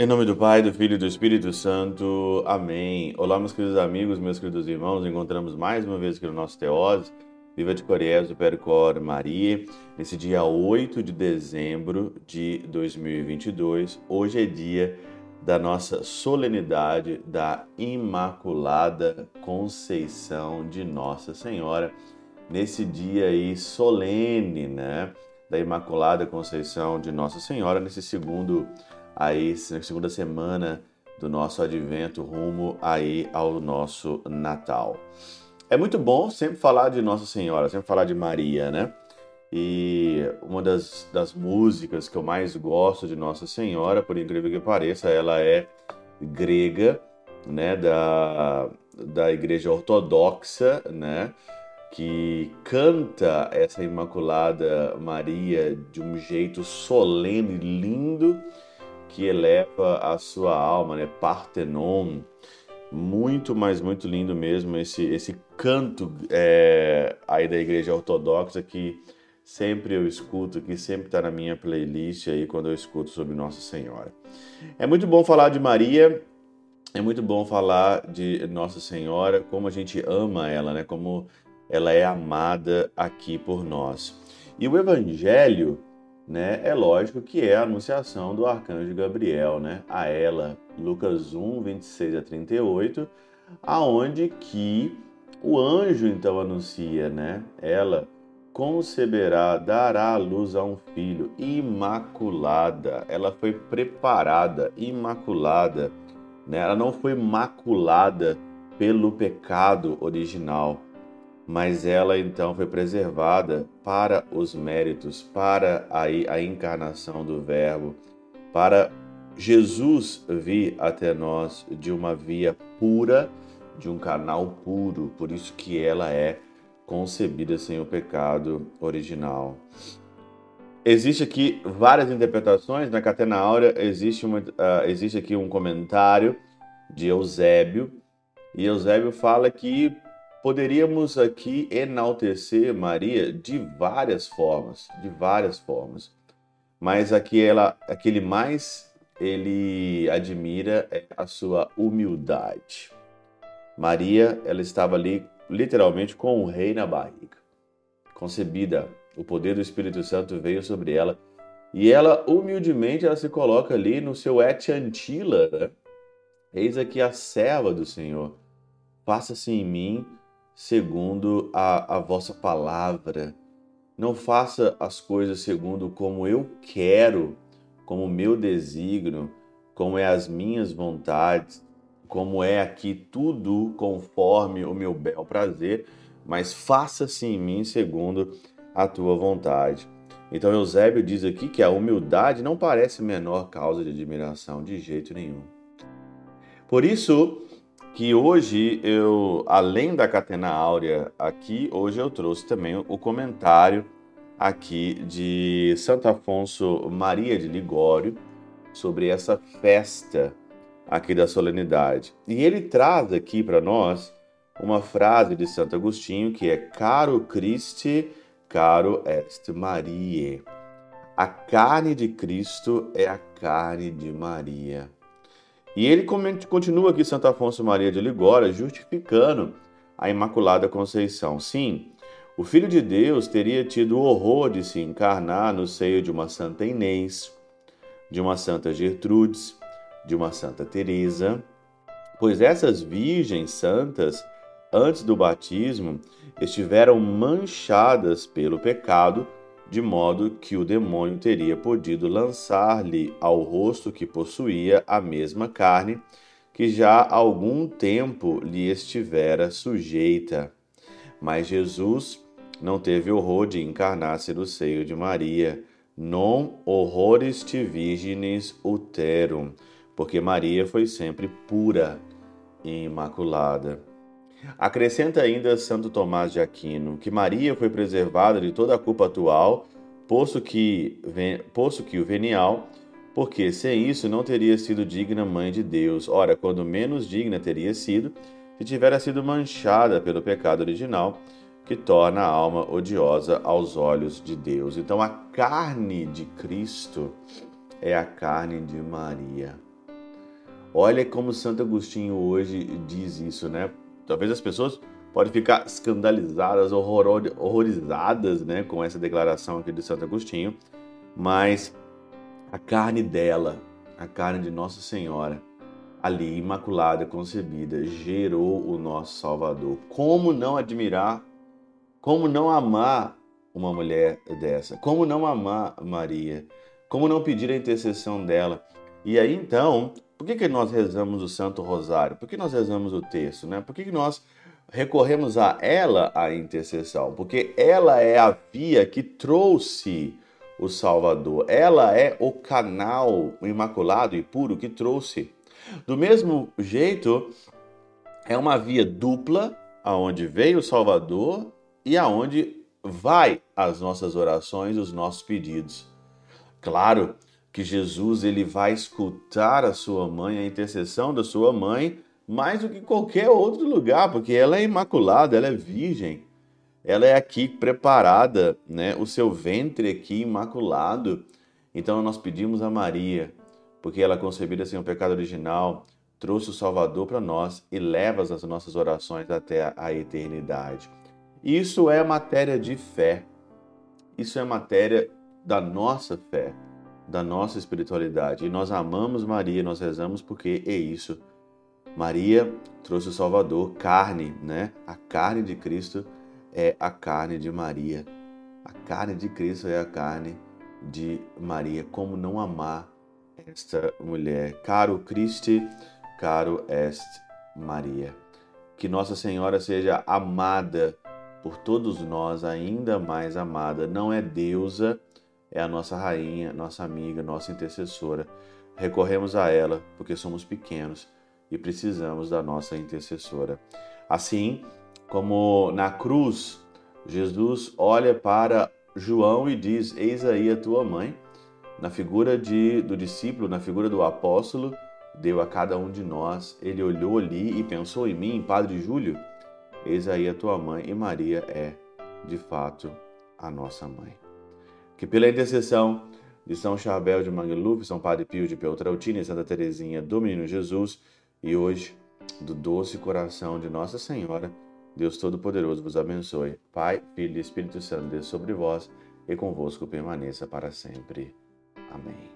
Em nome do Pai, do Filho e do Espírito Santo. Amém. Olá, meus queridos amigos, meus queridos irmãos. Encontramos mais uma vez aqui no nosso Teose. Viva de Coriés, Percor Maria. Nesse dia 8 de dezembro de 2022. Hoje é dia da nossa solenidade da Imaculada Conceição de Nossa Senhora. Nesse dia aí solene, né? Da Imaculada Conceição de Nossa Senhora, nesse segundo aí na segunda semana do nosso advento rumo aí ao nosso Natal. É muito bom sempre falar de Nossa Senhora, sempre falar de Maria, né? E uma das, das músicas que eu mais gosto de Nossa Senhora, por incrível que pareça, ela é grega, né, da, da Igreja Ortodoxa, né, que canta essa Imaculada Maria de um jeito solene, lindo, que eleva a sua alma, né? Partenon. Muito, mas muito lindo mesmo esse, esse canto é, aí da igreja ortodoxa que sempre eu escuto, que sempre está na minha playlist aí quando eu escuto sobre Nossa Senhora. É muito bom falar de Maria, é muito bom falar de Nossa Senhora, como a gente ama ela, né? Como ela é amada aqui por nós. E o Evangelho né, é lógico que é a anunciação do arcanjo Gabriel, né, a ela, Lucas 1, 26 a 38, aonde que o anjo então anuncia, né, ela conceberá, dará à luz a um filho, imaculada, ela foi preparada, imaculada, né, ela não foi maculada pelo pecado original, mas ela então foi preservada para os méritos, para a, a encarnação do Verbo, para Jesus vir até nós de uma via pura, de um canal puro, por isso que ela é concebida sem o pecado original. Existe aqui várias interpretações, na Catena Áurea existe, uma, uh, existe aqui um comentário de Eusébio, e Eusébio fala que Poderíamos aqui enaltecer Maria de várias formas, de várias formas. Mas aqui ela, aquele mais ele admira é a sua humildade. Maria, ela estava ali literalmente com o rei na barriga. Concebida, o poder do Espírito Santo veio sobre ela e ela humildemente ela se coloca ali no seu et antila, né? Eis aqui a serva do Senhor. Faça-se em mim segundo a, a vossa palavra. Não faça as coisas segundo como eu quero, como meu desígnio, como é as minhas vontades, como é aqui tudo conforme o meu bel prazer, mas faça-se em mim segundo a tua vontade. Então Eusébio diz aqui que a humildade não parece menor causa de admiração de jeito nenhum. Por isso, que hoje eu, além da catena áurea aqui, hoje eu trouxe também o comentário aqui de Santo Afonso Maria de Ligório sobre essa festa aqui da solenidade. E ele traz aqui para nós uma frase de Santo Agostinho que é caro Christi, caro est Maria. A carne de Cristo é a carne de Maria. E ele continua aqui, Santo Afonso Maria de Ligório, justificando a Imaculada Conceição. Sim, o Filho de Deus teria tido o horror de se encarnar no seio de uma Santa Inês, de uma Santa Gertrudes, de uma Santa Teresa, pois essas virgens santas, antes do batismo, estiveram manchadas pelo pecado de modo que o demônio teria podido lançar-lhe ao rosto que possuía a mesma carne que já há algum tempo lhe estivera sujeita. Mas Jesus não teve horror de encarnar-se no seio de Maria, non horrores te virgines uterum, porque Maria foi sempre pura e imaculada. Acrescenta ainda Santo Tomás de Aquino que Maria foi preservada de toda a culpa atual, posto que, posto que o venial, porque sem isso não teria sido digna mãe de Deus. Ora, quando menos digna teria sido, se tivera sido manchada pelo pecado original, que torna a alma odiosa aos olhos de Deus. Então, a carne de Cristo é a carne de Maria. Olha como Santo Agostinho hoje diz isso, né? Talvez as pessoas podem ficar escandalizadas, horrorizadas, né, com essa declaração aqui de Santo Agostinho, mas a carne dela, a carne de Nossa Senhora, ali imaculada, concebida, gerou o nosso Salvador. Como não admirar, como não amar uma mulher dessa? Como não amar Maria? Como não pedir a intercessão dela? E aí então, por que, que nós rezamos o Santo Rosário? Por que nós rezamos o texto? Né? Por que, que nós recorremos a ela a intercessão? Porque ela é a via que trouxe o Salvador. Ela é o canal imaculado e puro que trouxe. Do mesmo jeito, é uma via dupla aonde veio o Salvador e aonde vai as nossas orações, os nossos pedidos. Claro que Jesus ele vai escutar a sua mãe, a intercessão da sua mãe, mais do que qualquer outro lugar, porque ela é imaculada, ela é virgem. Ela é aqui preparada, né? O seu ventre aqui imaculado. Então nós pedimos a Maria, porque ela concebida sem o pecado original, trouxe o Salvador para nós e leva as nossas orações até a eternidade. Isso é matéria de fé. Isso é matéria da nossa fé da nossa espiritualidade. E nós amamos Maria, nós rezamos porque é isso. Maria trouxe o Salvador, carne, né? A carne de Cristo é a carne de Maria. A carne de Cristo é a carne de Maria. Como não amar esta mulher? Caro Cristo, caro est Maria. Que Nossa Senhora seja amada por todos nós, ainda mais amada. Não é deusa, é a nossa rainha, nossa amiga, nossa intercessora. Recorremos a ela porque somos pequenos e precisamos da nossa intercessora. Assim como na cruz, Jesus olha para João e diz: Eis aí a tua mãe. Na figura de, do discípulo, na figura do apóstolo, deu a cada um de nós. Ele olhou ali e pensou em mim, Padre Júlio. Eis aí a tua mãe, e Maria é, de fato, a nossa mãe que pela intercessão de São Charbel de Mangluf, São Padre Pio de Peltrautina e Santa Teresinha do Menino Jesus, e hoje, do doce coração de Nossa Senhora, Deus Todo-Poderoso vos abençoe. Pai, Filho e Espírito Santo, Deus sobre vós e convosco permaneça para sempre. Amém.